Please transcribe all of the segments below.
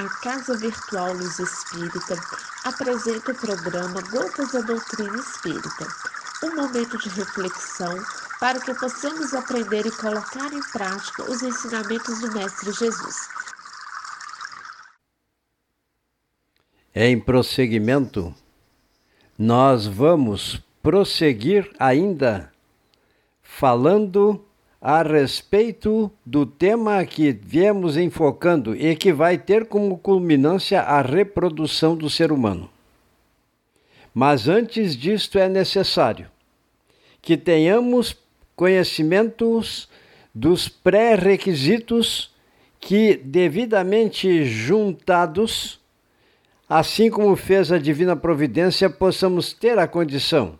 A Casa Virtual Luz Espírita apresenta o programa Gotas da Doutrina Espírita, um momento de reflexão para que possamos aprender e colocar em prática os ensinamentos do Mestre Jesus. Em prosseguimento, nós vamos prosseguir ainda falando a respeito do tema que viemos enfocando e que vai ter como culminância a reprodução do ser humano. Mas antes disto é necessário que tenhamos conhecimentos dos pré-requisitos que, devidamente juntados, assim como fez a divina providência, possamos ter a condição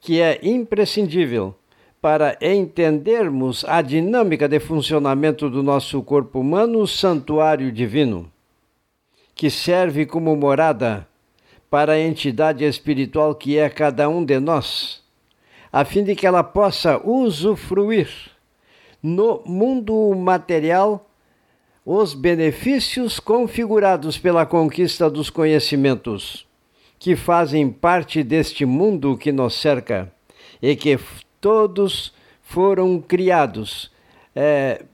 que é imprescindível para entendermos a dinâmica de funcionamento do nosso corpo humano, o santuário divino, que serve como morada para a entidade espiritual que é cada um de nós, a fim de que ela possa usufruir no mundo material os benefícios configurados pela conquista dos conhecimentos que fazem parte deste mundo que nos cerca e que todos foram criados. É,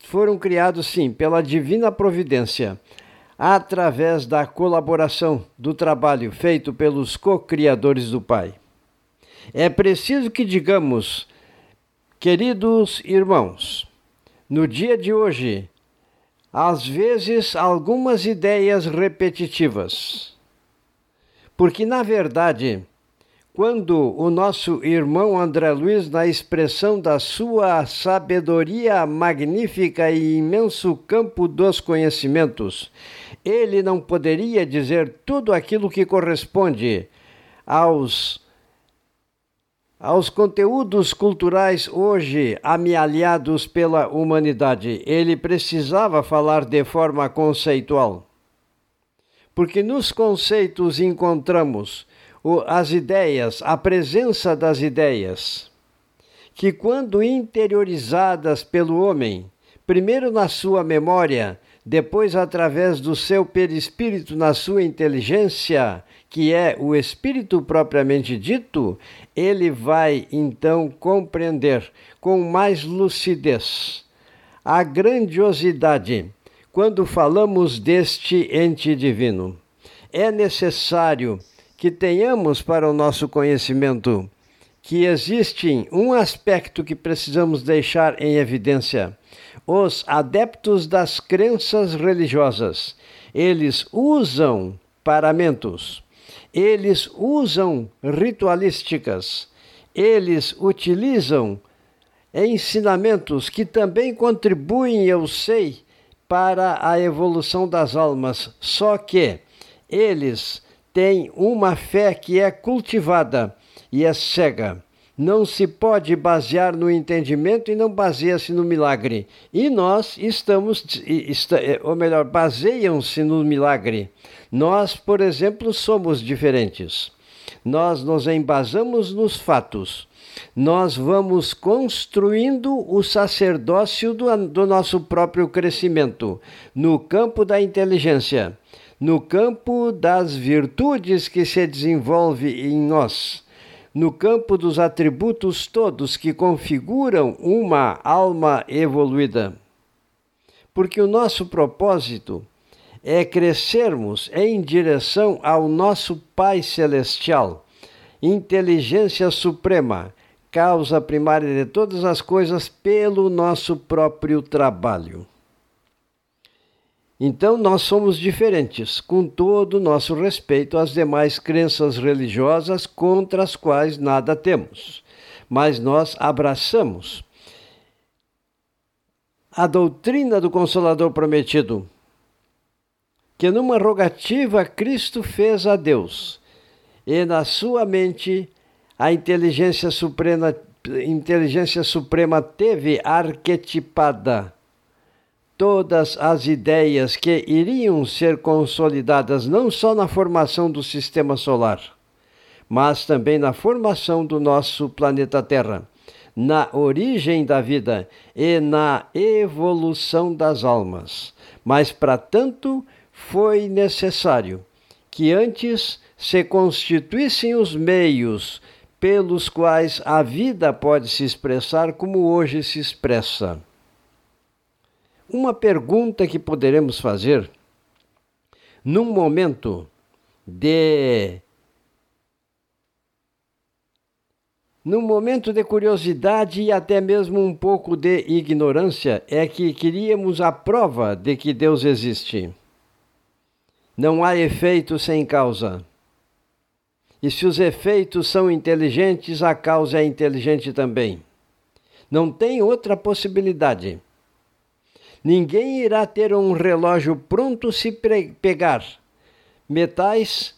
foram criados, sim, pela divina providência, através da colaboração do trabalho feito pelos co-criadores do Pai. É preciso que digamos, queridos irmãos, no dia de hoje, às vezes algumas ideias repetitivas, porque na verdade, quando o nosso irmão André Luiz, na expressão da sua sabedoria magnífica e imenso campo dos conhecimentos, ele não poderia dizer tudo aquilo que corresponde aos aos conteúdos culturais hoje amealhados pela humanidade. Ele precisava falar de forma conceitual. Porque nos conceitos encontramos as ideias, a presença das ideias, que quando interiorizadas pelo homem, primeiro na sua memória, depois através do seu perispírito na sua inteligência, que é o espírito propriamente dito, ele vai então compreender com mais lucidez a grandiosidade quando falamos deste ente divino. É necessário que tenhamos para o nosso conhecimento que existe um aspecto que precisamos deixar em evidência. Os adeptos das crenças religiosas, eles usam paramentos, eles usam ritualísticas, eles utilizam ensinamentos que também contribuem, eu sei, para a evolução das almas, só que eles tem uma fé que é cultivada e é cega. Não se pode basear no entendimento e não baseia-se no milagre. E nós estamos, é, ou melhor, baseiam-se no milagre. Nós, por exemplo, somos diferentes. Nós nos embasamos nos fatos. Nós vamos construindo o sacerdócio do, do nosso próprio crescimento no campo da inteligência no campo das virtudes que se desenvolve em nós, no campo dos atributos todos que configuram uma alma evoluída. Porque o nosso propósito é crescermos em direção ao nosso Pai Celestial, inteligência suprema, causa primária de todas as coisas, pelo nosso próprio trabalho. Então nós somos diferentes, com todo o nosso respeito às demais crenças religiosas contra as quais nada temos. Mas nós abraçamos a doutrina do Consolador Prometido, que numa rogativa Cristo fez a Deus, e na sua mente a inteligência suprema, inteligência suprema teve arquetipada todas as ideias que iriam ser consolidadas não só na formação do sistema solar, mas também na formação do nosso planeta Terra, na origem da vida e na evolução das almas. Mas, para tanto, foi necessário que antes se constituíssem os meios pelos quais a vida pode se expressar como hoje se expressa. Uma pergunta que poderemos fazer num momento de Num momento de curiosidade e até mesmo um pouco de ignorância, é que queríamos a prova de que Deus existe. Não há efeito sem causa. E se os efeitos são inteligentes, a causa é inteligente também. Não tem outra possibilidade. Ninguém irá ter um relógio pronto se pegar metais,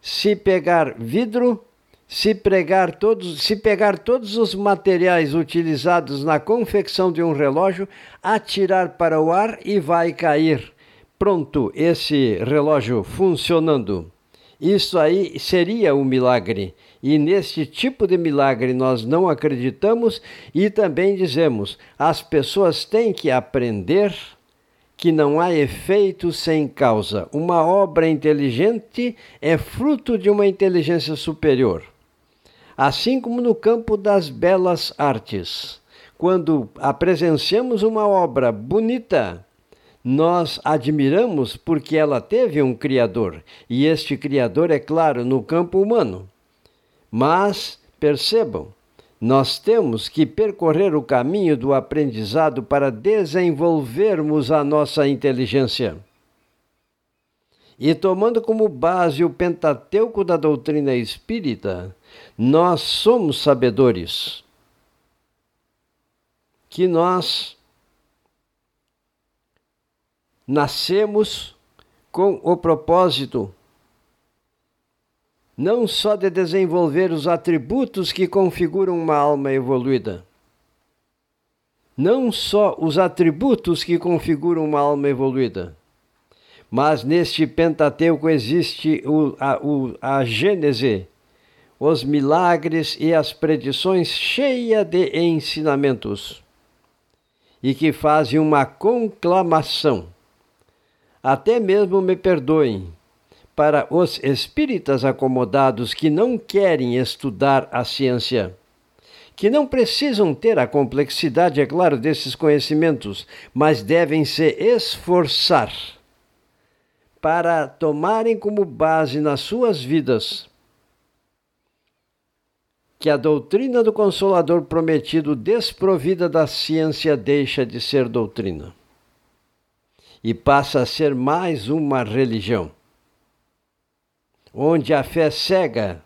se pegar vidro, se, pregar todos, se pegar todos os materiais utilizados na confecção de um relógio, atirar para o ar e vai cair. Pronto, esse relógio funcionando. Isso aí seria um milagre. E neste tipo de milagre nós não acreditamos e também dizemos: as pessoas têm que aprender que não há efeito sem causa. Uma obra inteligente é fruto de uma inteligência superior. Assim como no campo das belas artes. Quando presenciamos uma obra bonita, nós admiramos porque ela teve um Criador, e este Criador, é claro, no campo humano. Mas, percebam, nós temos que percorrer o caminho do aprendizado para desenvolvermos a nossa inteligência. E tomando como base o Pentateuco da doutrina espírita, nós somos sabedores que nós nascemos com o propósito não só de desenvolver os atributos que configuram uma alma evoluída, não só os atributos que configuram uma alma evoluída, mas neste Pentateuco existe o, a, o, a Gênese, os milagres e as predições cheia de ensinamentos, e que fazem uma conclamação. Até mesmo me perdoem, para os espíritas acomodados que não querem estudar a ciência, que não precisam ter a complexidade, é claro, desses conhecimentos, mas devem se esforçar para tomarem como base nas suas vidas que a doutrina do Consolador prometido, desprovida da ciência, deixa de ser doutrina e passa a ser mais uma religião onde a fé cega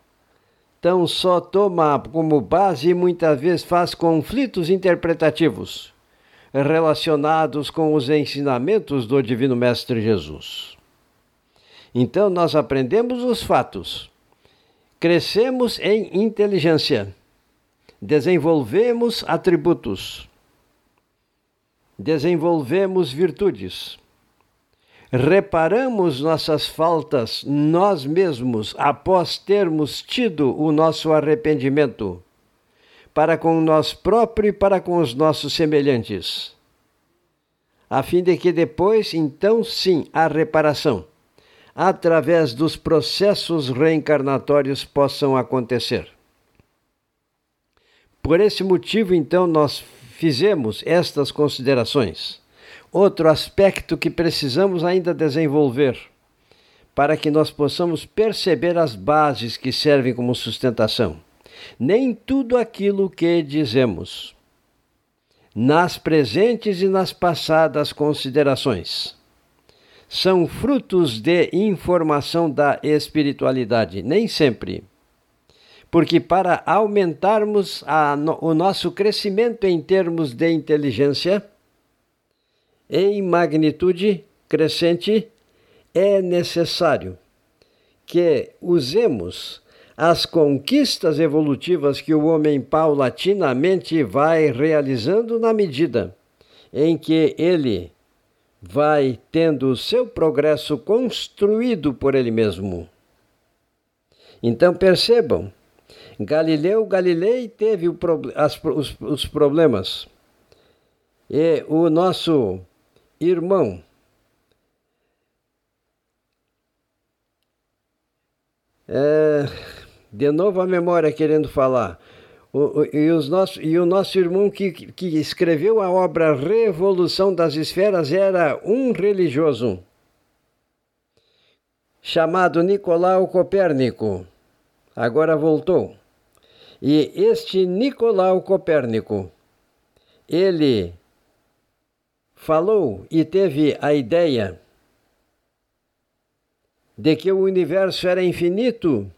tão só toma como base e muitas vezes faz conflitos interpretativos relacionados com os ensinamentos do Divino Mestre Jesus. Então nós aprendemos os fatos, crescemos em inteligência, desenvolvemos atributos, desenvolvemos virtudes reparamos nossas faltas nós mesmos após termos tido o nosso arrependimento, para com nós próprios e para com os nossos semelhantes, a fim de que depois, então sim, a reparação, através dos processos reencarnatórios, possam acontecer. Por esse motivo, então, nós fizemos estas considerações Outro aspecto que precisamos ainda desenvolver para que nós possamos perceber as bases que servem como sustentação. Nem tudo aquilo que dizemos, nas presentes e nas passadas considerações, são frutos de informação da espiritualidade, nem sempre. Porque para aumentarmos a, o nosso crescimento em termos de inteligência, em magnitude crescente, é necessário que usemos as conquistas evolutivas que o homem paulatinamente vai realizando na medida em que ele vai tendo o seu progresso construído por ele mesmo. Então percebam, Galileu Galilei teve o, as, os, os problemas. E o nosso irmão é, de novo a memória querendo falar. O, o, e, os nosso, e o nosso irmão que, que escreveu a obra Revolução das Esferas era um religioso chamado Nicolau Copérnico. Agora voltou. E este Nicolau Copérnico, ele falou e teve a ideia de que o universo era infinito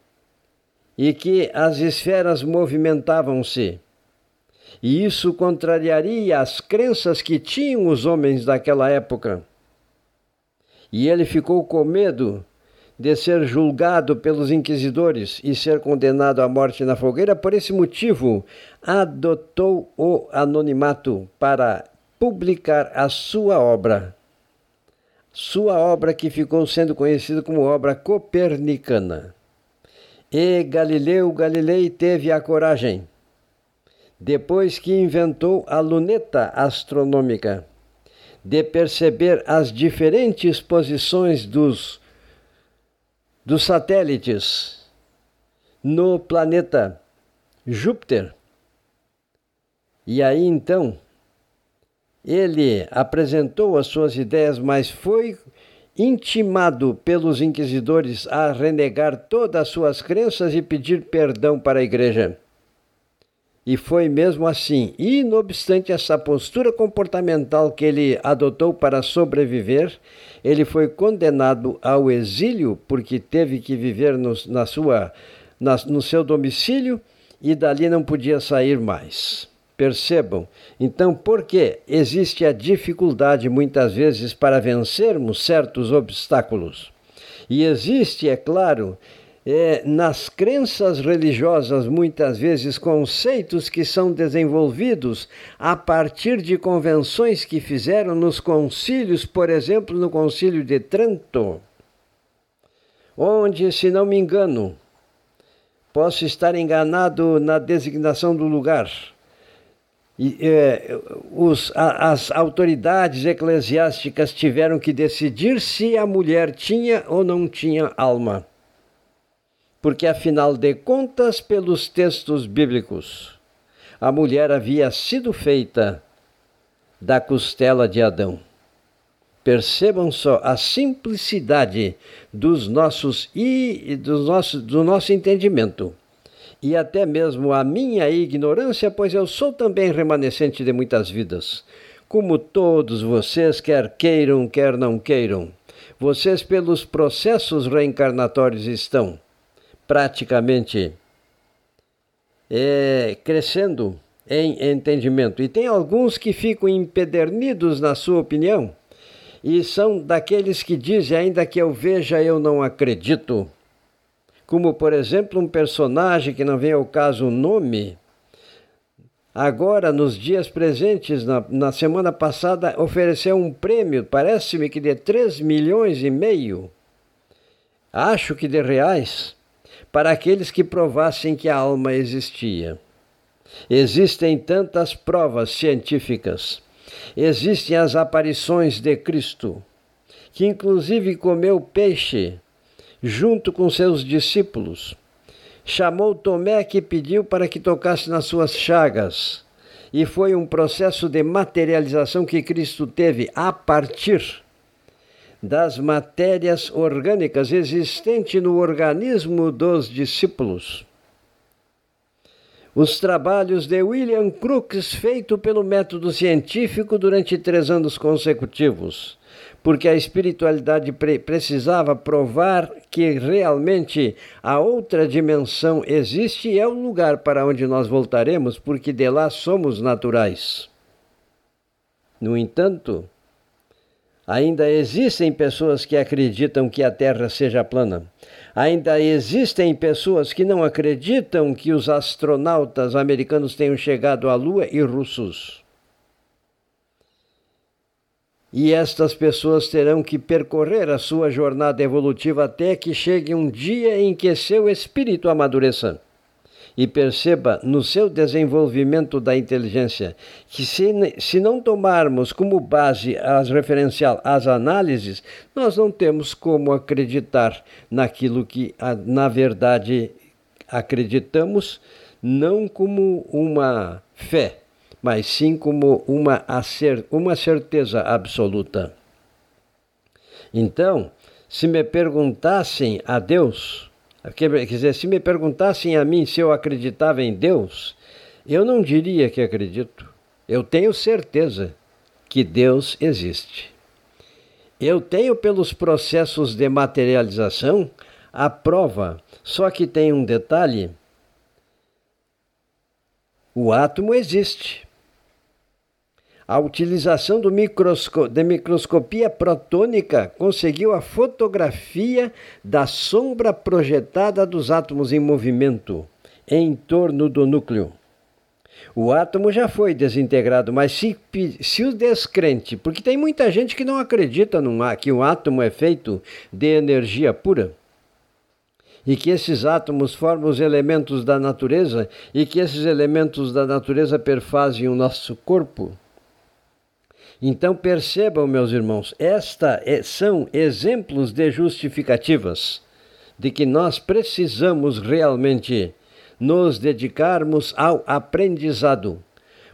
e que as esferas movimentavam-se. E isso contrariaria as crenças que tinham os homens daquela época. E ele ficou com medo de ser julgado pelos inquisidores e ser condenado à morte na fogueira. Por esse motivo, adotou o anonimato para publicar a sua obra. Sua obra que ficou sendo conhecida como obra copernicana. E Galileu Galilei teve a coragem, depois que inventou a luneta astronômica, de perceber as diferentes posições dos, dos satélites no planeta Júpiter. E aí então ele apresentou as suas ideias, mas foi intimado pelos inquisidores a renegar todas as suas crenças e pedir perdão para a igreja. E foi mesmo assim. E, não obstante essa postura comportamental que ele adotou para sobreviver, ele foi condenado ao exílio porque teve que viver no, na sua, na, no seu domicílio e dali não podia sair mais. Percebam. Então, por que existe a dificuldade muitas vezes para vencermos certos obstáculos? E existe, é claro, é, nas crenças religiosas, muitas vezes, conceitos que são desenvolvidos a partir de convenções que fizeram nos concílios, por exemplo, no Concílio de Trento, onde, se não me engano, posso estar enganado na designação do lugar e, é, os, a, as autoridades eclesiásticas tiveram que decidir se a mulher tinha ou não tinha alma. Porque, afinal de contas, pelos textos bíblicos, a mulher havia sido feita da costela de Adão. Percebam só a simplicidade dos nossos e dos nossos, do nosso entendimento e até mesmo a minha ignorância, pois eu sou também remanescente de muitas vidas, como todos vocês, quer queiram, quer não queiram. Vocês, pelos processos reencarnatórios, estão praticamente é, crescendo em entendimento. E tem alguns que ficam empedernidos na sua opinião, e são daqueles que dizem: ainda que eu veja, eu não acredito como por exemplo um personagem que não vem ao caso o nome, agora nos dias presentes, na, na semana passada, ofereceu um prêmio, parece-me que de 3 milhões e meio, acho que de reais, para aqueles que provassem que a alma existia. Existem tantas provas científicas, existem as aparições de Cristo, que inclusive comeu peixe junto com seus discípulos. Chamou Tomé que pediu para que tocasse nas suas chagas. E foi um processo de materialização que Cristo teve a partir das matérias orgânicas existentes no organismo dos discípulos. Os trabalhos de William Crookes, feito pelo método científico durante três anos consecutivos porque a espiritualidade pre precisava provar que realmente a outra dimensão existe e é o lugar para onde nós voltaremos, porque de lá somos naturais. No entanto, ainda existem pessoas que acreditam que a Terra seja plana. Ainda existem pessoas que não acreditam que os astronautas americanos tenham chegado à Lua e russos. E estas pessoas terão que percorrer a sua jornada evolutiva até que chegue um dia em que seu espírito amadureça. E perceba no seu desenvolvimento da inteligência que, se, se não tomarmos como base as referencial as análises, nós não temos como acreditar naquilo que, na verdade, acreditamos, não como uma fé, mas sim como uma, uma certeza absoluta. Então, se me perguntassem a Deus, Quer dizer, se me perguntassem a mim se eu acreditava em Deus, eu não diria que acredito. Eu tenho certeza que Deus existe. Eu tenho, pelos processos de materialização, a prova, só que tem um detalhe: o átomo existe a utilização microsco da microscopia protônica conseguiu a fotografia da sombra projetada dos átomos em movimento em torno do núcleo. O átomo já foi desintegrado, mas se, se o descrente, porque tem muita gente que não acredita num, que o átomo é feito de energia pura e que esses átomos formam os elementos da natureza e que esses elementos da natureza perfazem o nosso corpo. Então percebam, meus irmãos, esta é, são exemplos de justificativas de que nós precisamos realmente nos dedicarmos ao aprendizado,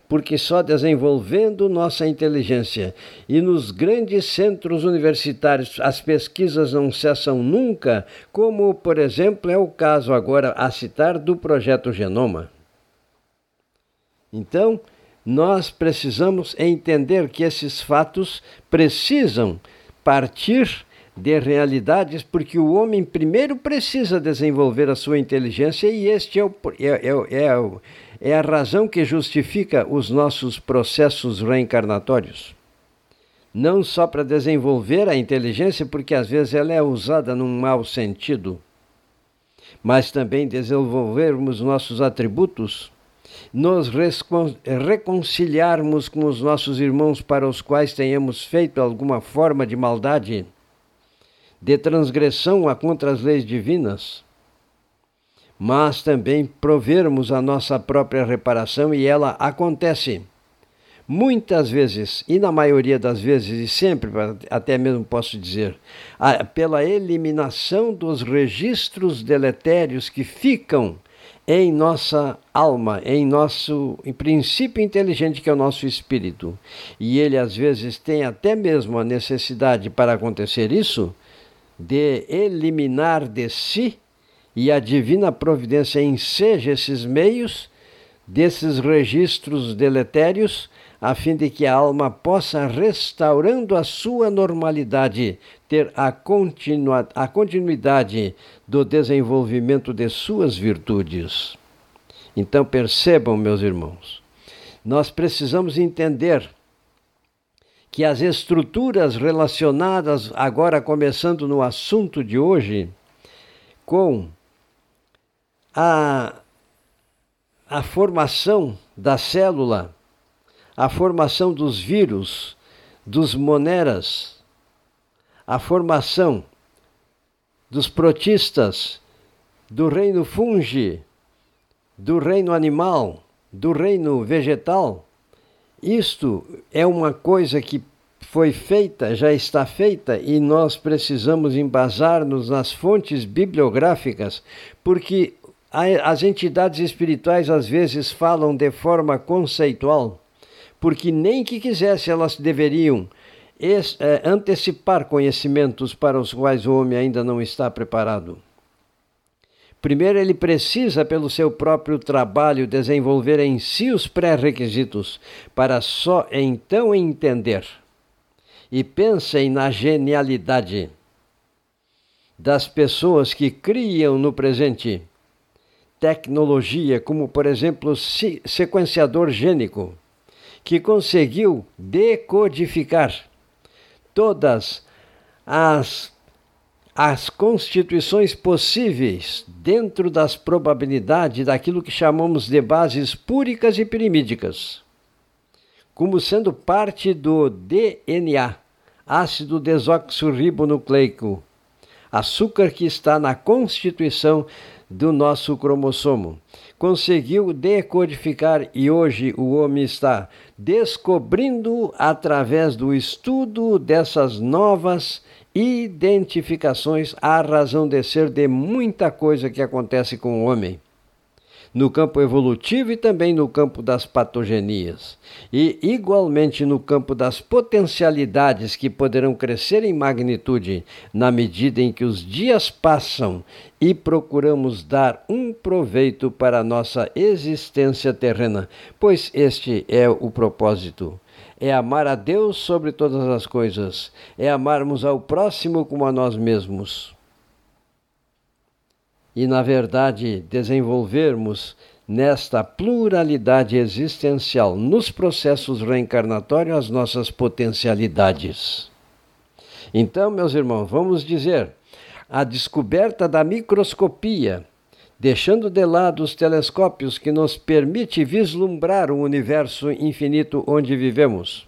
porque só desenvolvendo nossa inteligência e nos grandes centros universitários as pesquisas não cessam nunca, como, por exemplo, é o caso agora a citar do projeto Genoma. Então, nós precisamos entender que esses fatos precisam partir de realidades, porque o homem primeiro precisa desenvolver a sua inteligência e este é, o, é, é, é, é a razão que justifica os nossos processos reencarnatórios. Não só para desenvolver a inteligência, porque às vezes ela é usada num mau sentido, mas também desenvolvermos nossos atributos nos reconciliarmos com os nossos irmãos para os quais tenhamos feito alguma forma de maldade, de transgressão contra as leis divinas, mas também provermos a nossa própria reparação e ela acontece. Muitas vezes, e na maioria das vezes, e sempre, até mesmo posso dizer, pela eliminação dos registros deletérios que ficam em nossa alma, em nosso em princípio inteligente que é o nosso espírito. E ele às vezes tem até mesmo a necessidade para acontecer isso de eliminar de si e a divina providência enseja esses meios desses registros deletérios a fim de que a alma possa, restaurando a sua normalidade, ter a, continua, a continuidade do desenvolvimento de suas virtudes. Então percebam, meus irmãos, nós precisamos entender que as estruturas relacionadas, agora começando no assunto de hoje, com a, a formação da célula, a formação dos vírus, dos moneras, a formação dos protistas, do reino fungi, do reino animal, do reino vegetal. Isto é uma coisa que foi feita, já está feita, e nós precisamos embasar-nos nas fontes bibliográficas, porque as entidades espirituais às vezes falam de forma conceitual porque nem que quisesse elas deveriam es, é, antecipar conhecimentos para os quais o homem ainda não está preparado. Primeiro, ele precisa, pelo seu próprio trabalho, desenvolver em si os pré-requisitos, para só então entender. E pensem na genialidade das pessoas que criam no presente tecnologia, como, por exemplo, sequenciador gênico que conseguiu decodificar todas as, as constituições possíveis dentro das probabilidades daquilo que chamamos de bases púricas e pirimídicas, como sendo parte do DNA, ácido desoxirribonucleico, açúcar que está na constituição do nosso cromossomo. Conseguiu decodificar e hoje o homem está descobrindo através do estudo dessas novas identificações a razão de ser de muita coisa que acontece com o homem no campo evolutivo e também no campo das patogenias, e igualmente no campo das potencialidades que poderão crescer em magnitude na medida em que os dias passam e procuramos dar um proveito para a nossa existência terrena, pois este é o propósito. É amar a Deus sobre todas as coisas, é amarmos ao próximo como a nós mesmos e, na verdade, desenvolvermos nesta pluralidade existencial, nos processos reencarnatórios, as nossas potencialidades. Então, meus irmãos, vamos dizer, a descoberta da microscopia, deixando de lado os telescópios que nos permite vislumbrar o universo infinito onde vivemos.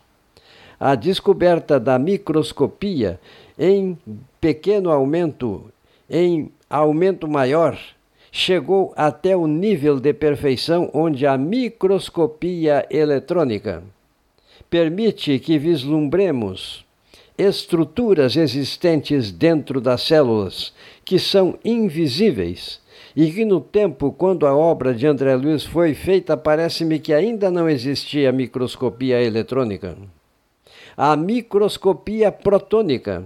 A descoberta da microscopia em pequeno aumento, em aumento maior, chegou até o nível de perfeição onde a microscopia eletrônica permite que vislumbremos estruturas existentes dentro das células que são invisíveis e que no tempo quando a obra de André Luiz foi feita parece-me que ainda não existia microscopia eletrônica. A microscopia protônica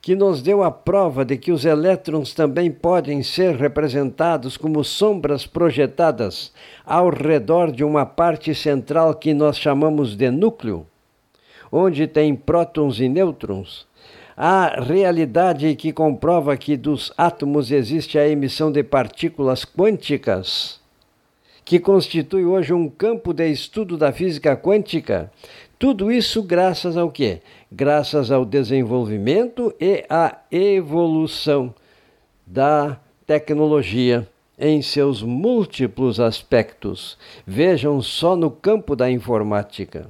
que nos deu a prova de que os elétrons também podem ser representados como sombras projetadas ao redor de uma parte central que nós chamamos de núcleo, onde tem prótons e nêutrons. A realidade que comprova que dos átomos existe a emissão de partículas quânticas, que constitui hoje um campo de estudo da física quântica, tudo isso graças ao quê? Graças ao desenvolvimento e à evolução da tecnologia em seus múltiplos aspectos. Vejam só no campo da informática.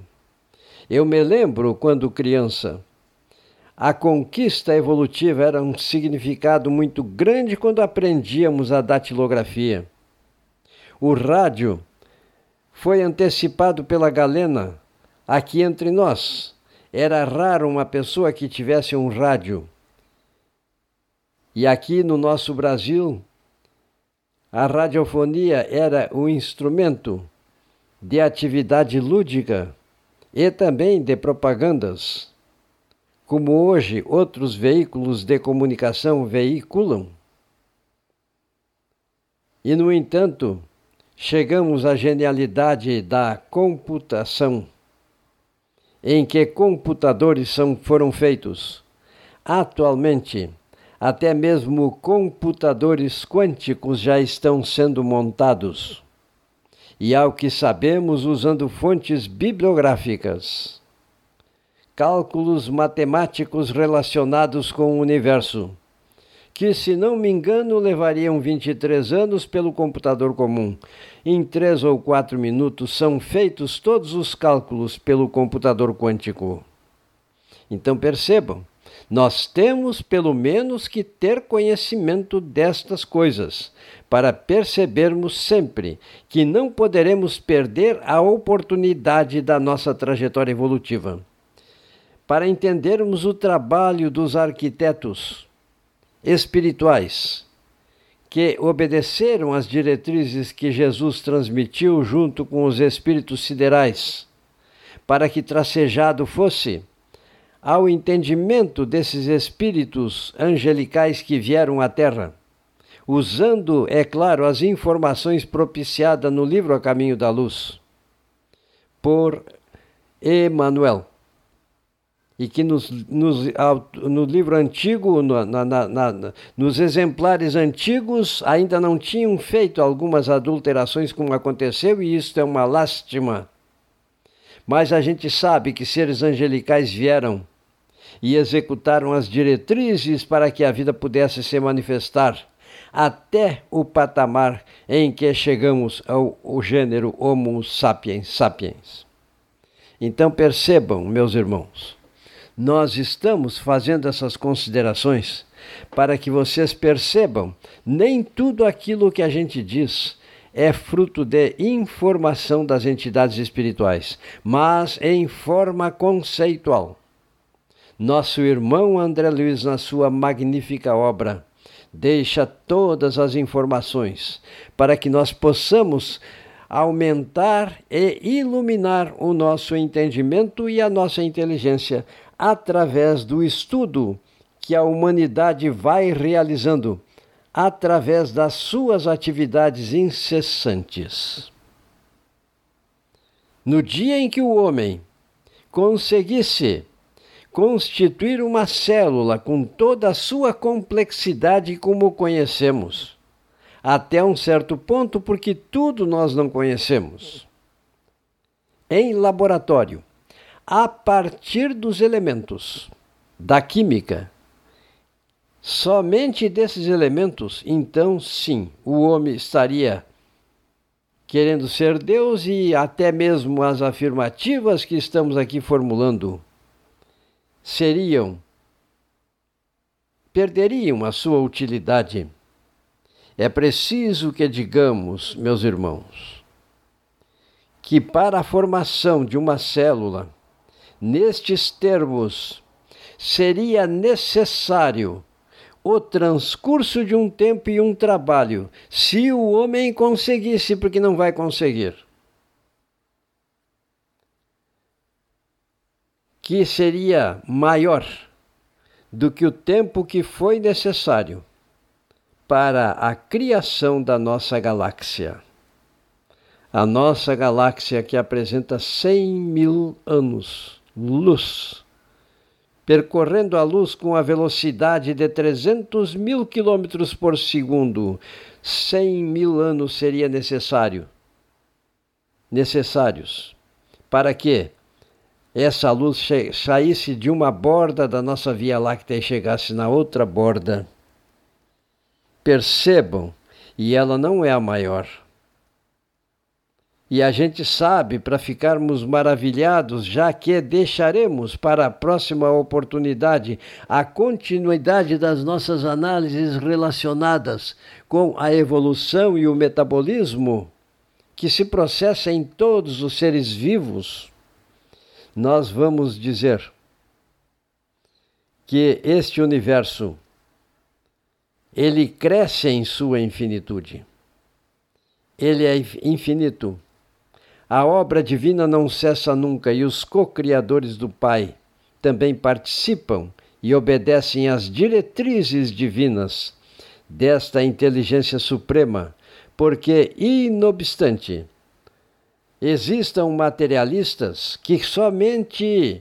Eu me lembro quando criança, a conquista evolutiva era um significado muito grande quando aprendíamos a datilografia. O rádio foi antecipado pela galena Aqui entre nós, era raro uma pessoa que tivesse um rádio. E aqui no nosso Brasil, a radiofonia era um instrumento de atividade lúdica e também de propagandas, como hoje outros veículos de comunicação veiculam. E, no entanto, chegamos à genialidade da computação em que computadores são, foram feitos. Atualmente, até mesmo computadores quânticos já estão sendo montados. E ao que sabemos, usando fontes bibliográficas, cálculos matemáticos relacionados com o universo que, se não me engano, levariam 23 anos pelo computador comum. Em três ou quatro minutos são feitos todos os cálculos pelo computador quântico. Então percebam, nós temos pelo menos que ter conhecimento destas coisas, para percebermos sempre que não poderemos perder a oportunidade da nossa trajetória evolutiva. Para entendermos o trabalho dos arquitetos, espirituais que obedeceram às diretrizes que Jesus transmitiu junto com os espíritos siderais, para que tracejado fosse ao entendimento desses espíritos angelicais que vieram à Terra, usando, é claro, as informações propiciadas no livro A Caminho da Luz, por Emmanuel e que nos, nos, no livro antigo, na, na, na, nos exemplares antigos, ainda não tinham feito algumas adulterações como aconteceu, e isso é uma lástima. Mas a gente sabe que seres angelicais vieram e executaram as diretrizes para que a vida pudesse se manifestar até o patamar em que chegamos ao, ao gênero Homo sapiens sapiens. Então percebam, meus irmãos, nós estamos fazendo essas considerações para que vocês percebam, nem tudo aquilo que a gente diz é fruto de informação das entidades espirituais, mas em forma conceitual. Nosso irmão André Luiz, na sua magnífica obra, deixa todas as informações para que nós possamos aumentar e iluminar o nosso entendimento e a nossa inteligência através do estudo que a humanidade vai realizando através das suas atividades incessantes. No dia em que o homem conseguisse constituir uma célula com toda a sua complexidade como conhecemos, até um certo ponto, porque tudo nós não conhecemos. Em laboratório, a partir dos elementos da química, somente desses elementos, então sim, o homem estaria querendo ser Deus e até mesmo as afirmativas que estamos aqui formulando seriam perderiam a sua utilidade. É preciso que digamos, meus irmãos, que para a formação de uma célula, nestes termos, seria necessário o transcurso de um tempo e um trabalho, se o homem conseguisse, porque não vai conseguir. Que seria maior do que o tempo que foi necessário para a criação da nossa galáxia. A nossa galáxia que apresenta 100 mil anos, luz, percorrendo a luz com a velocidade de 300 mil quilômetros por segundo. 100 mil anos seria necessário. Necessários. Para que essa luz saísse de uma borda da nossa Via Láctea e chegasse na outra borda percebam, e ela não é a maior. E a gente sabe para ficarmos maravilhados, já que deixaremos para a próxima oportunidade a continuidade das nossas análises relacionadas com a evolução e o metabolismo que se processa em todos os seres vivos. Nós vamos dizer que este universo ele cresce em sua infinitude. Ele é infinito. A obra divina não cessa nunca e os co-criadores do Pai também participam e obedecem às diretrizes divinas desta inteligência suprema, porque, inobstante, existam materialistas que somente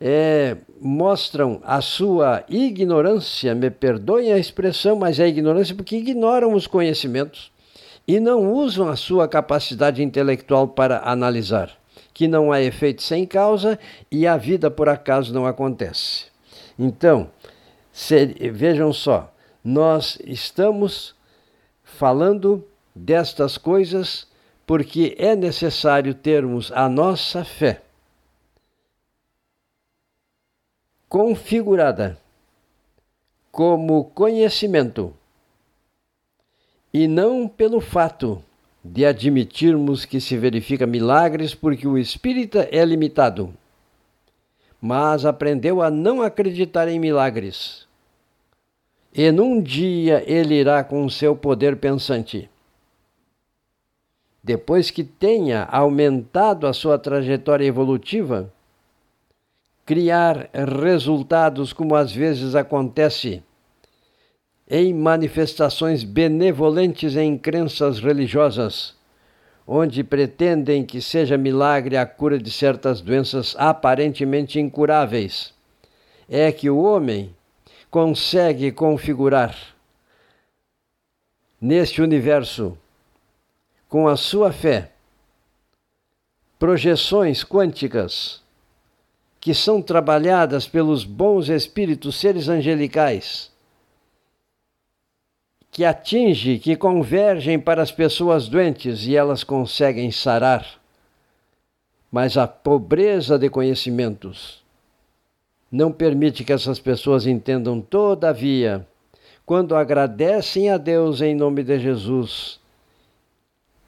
é, mostram a sua ignorância, me perdoem a expressão, mas é ignorância porque ignoram os conhecimentos e não usam a sua capacidade intelectual para analisar, que não há efeito sem causa e a vida por acaso não acontece. Então, se, vejam só, nós estamos falando destas coisas porque é necessário termos a nossa fé configurada como conhecimento e não pelo fato de admitirmos que se verifica milagres porque o espírita é limitado, mas aprendeu a não acreditar em milagres. E num dia ele irá com seu poder pensante. Depois que tenha aumentado a sua trajetória evolutiva, criar resultados como às vezes acontece em manifestações benevolentes em crenças religiosas, onde pretendem que seja milagre a cura de certas doenças aparentemente incuráveis. É que o homem consegue configurar neste universo, com a sua fé, projeções quânticas que são trabalhadas pelos bons espíritos, seres angelicais, que atinge, que convergem para as pessoas doentes e elas conseguem sarar. Mas a pobreza de conhecimentos não permite que essas pessoas entendam, todavia, quando agradecem a Deus em nome de Jesus,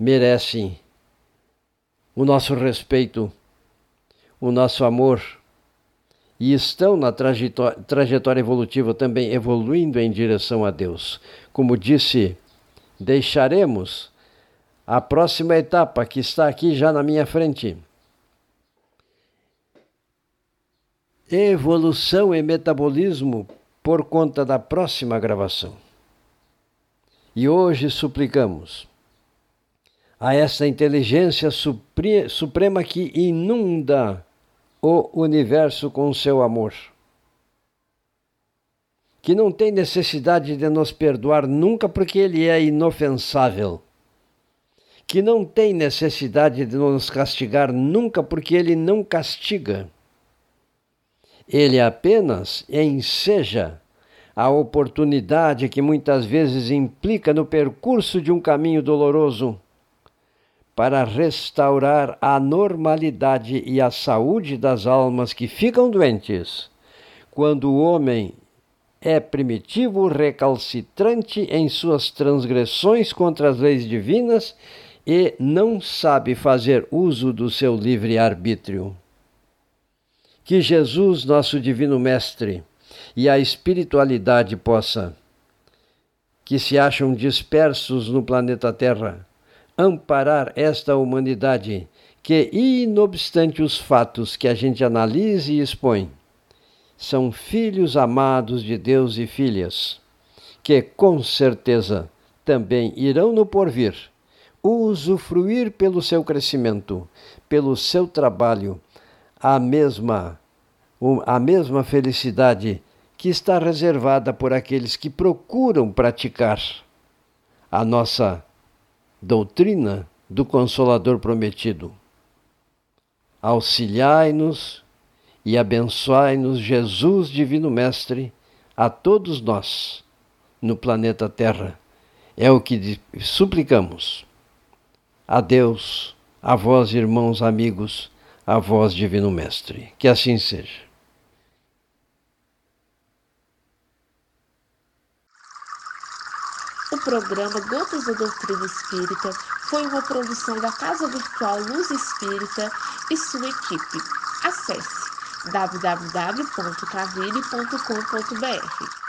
merecem o nosso respeito, o nosso amor e estão na trajetória, trajetória evolutiva também evoluindo em direção a Deus. Como disse, deixaremos a próxima etapa que está aqui já na minha frente. Evolução e metabolismo por conta da próxima gravação. E hoje suplicamos a essa inteligência suprema que inunda o universo com seu amor, que não tem necessidade de nos perdoar nunca porque ele é inofensável, que não tem necessidade de nos castigar nunca porque ele não castiga. Ele apenas enseja a oportunidade que muitas vezes implica no percurso de um caminho doloroso para restaurar a normalidade e a saúde das almas que ficam doentes quando o homem é primitivo, recalcitrante em suas transgressões contra as leis divinas e não sabe fazer uso do seu livre arbítrio que Jesus, nosso Divino Mestre, e a espiritualidade possa, que se acham dispersos no planeta Terra, amparar esta humanidade que, inobstante os fatos que a gente analisa e expõe, são filhos amados de Deus e filhas, que com certeza também irão no porvir usufruir pelo seu crescimento, pelo seu trabalho, a mesma, a mesma felicidade que está reservada por aqueles que procuram praticar a nossa doutrina do Consolador prometido. Auxiliai-nos e abençoai-nos, Jesus, Divino Mestre, a todos nós no planeta Terra. É o que suplicamos. A Deus, a vós, irmãos, amigos, a voz Divino Mestre. Que assim seja. O programa Gotas da Doutrina Espírita foi uma produção da Casa Virtual Luz Espírita e sua equipe. Acesse www.cavile.com.br.